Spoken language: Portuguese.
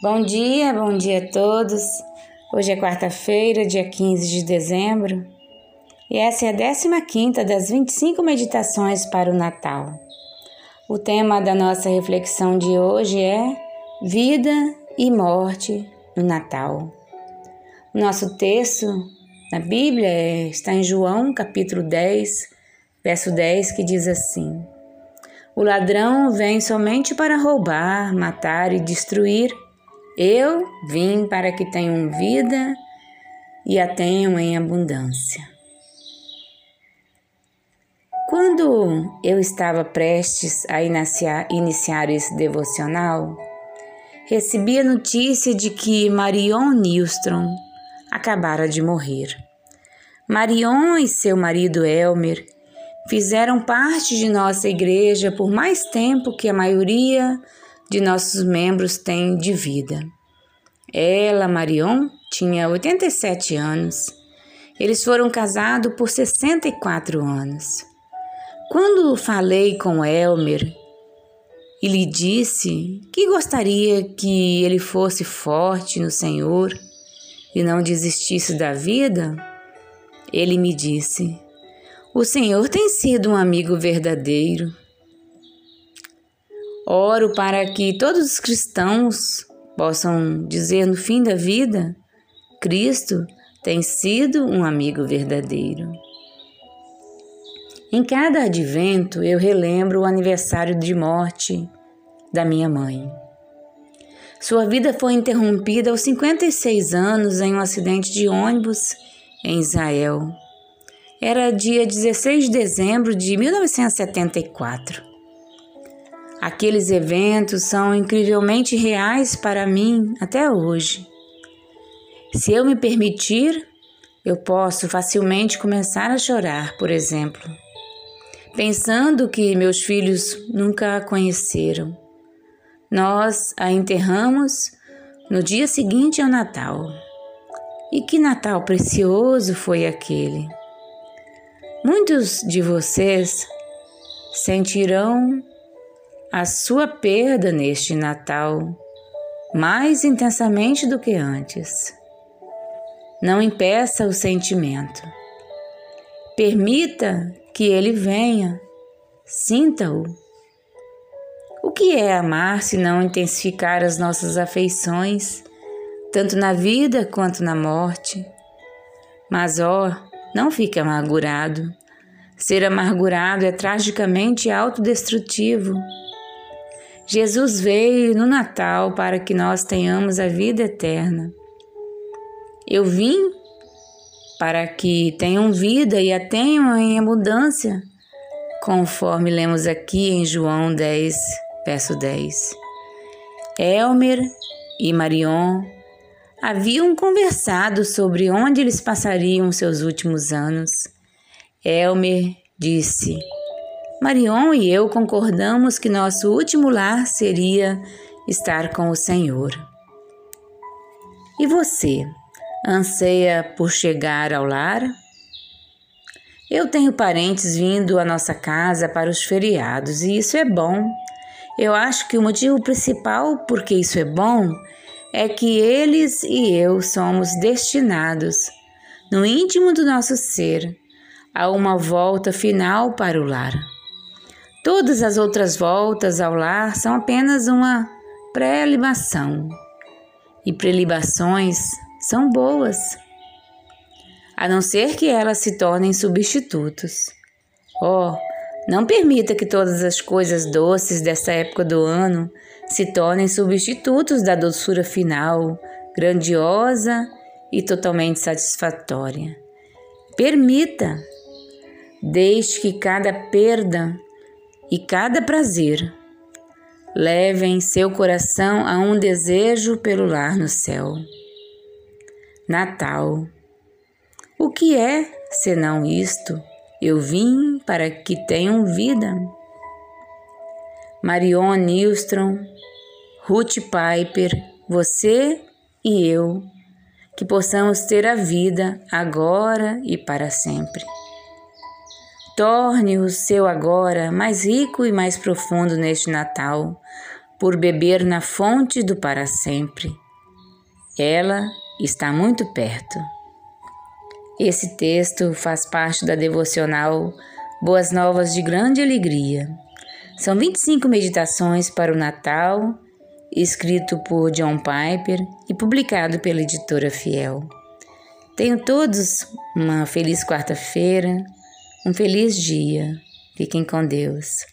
Bom dia, bom dia a todos. Hoje é quarta-feira, dia 15 de dezembro, e essa é a 15 das 25 meditações para o Natal. O tema da nossa reflexão de hoje é Vida e Morte no Natal. Nosso texto na Bíblia está em João, capítulo 10, verso 10, que diz assim: O ladrão vem somente para roubar, matar e destruir. Eu vim para que tenham vida e a tenham em abundância. Quando eu estava prestes a iniciar, iniciar esse devocional, recebi a notícia de que Marion Nilstrom acabara de morrer. Marion e seu marido Elmer fizeram parte de nossa igreja por mais tempo que a maioria de nossos membros têm de vida. Ela, Marion, tinha 87 anos. Eles foram casados por 64 anos. Quando falei com Elmer e lhe disse que gostaria que ele fosse forte no Senhor e não desistisse da vida, ele me disse: O Senhor tem sido um amigo verdadeiro Oro para que todos os cristãos possam dizer no fim da vida: Cristo tem sido um amigo verdadeiro. Em cada advento eu relembro o aniversário de morte da minha mãe. Sua vida foi interrompida aos 56 anos em um acidente de ônibus em Israel. Era dia 16 de dezembro de 1974. Aqueles eventos são incrivelmente reais para mim até hoje. Se eu me permitir, eu posso facilmente começar a chorar, por exemplo, pensando que meus filhos nunca a conheceram. Nós a enterramos no dia seguinte ao Natal. E que Natal precioso foi aquele! Muitos de vocês sentirão a sua perda neste Natal mais intensamente do que antes. Não impeça o sentimento. Permita que ele venha. Sinta-o. O que é amar se não intensificar as nossas afeições, tanto na vida quanto na morte? Mas, ó, não fique amargurado. Ser amargurado é tragicamente autodestrutivo. Jesus veio no Natal para que nós tenhamos a vida eterna. Eu vim para que tenham vida e a tenham em abundância, conforme lemos aqui em João 10, verso 10. Elmer e Marion haviam conversado sobre onde eles passariam seus últimos anos. Elmer disse: Marion e eu concordamos que nosso último lar seria estar com o Senhor. E você, anseia por chegar ao lar? Eu tenho parentes vindo à nossa casa para os feriados e isso é bom. Eu acho que o motivo principal por que isso é bom é que eles e eu somos destinados, no íntimo do nosso ser, a uma volta final para o lar. Todas as outras voltas ao lar são apenas uma pré-libação. E prelibações são boas, a não ser que elas se tornem substitutos. Oh, não permita que todas as coisas doces dessa época do ano se tornem substitutos da doçura final, grandiosa e totalmente satisfatória. Permita, deixe que cada perda e cada prazer. Leve em seu coração a um desejo pelo lar no céu. Natal. O que é senão isto? Eu vim para que tenham vida. Marion Nilstrom, Ruth Piper, você e eu, que possamos ter a vida agora e para sempre. Torne o seu agora mais rico e mais profundo neste Natal, por beber na fonte do para sempre. Ela está muito perto. Esse texto faz parte da devocional Boas Novas de Grande Alegria. São 25 meditações para o Natal, escrito por John Piper e publicado pela editora Fiel. Tenham todos uma feliz quarta-feira, um feliz dia. Fiquem com Deus.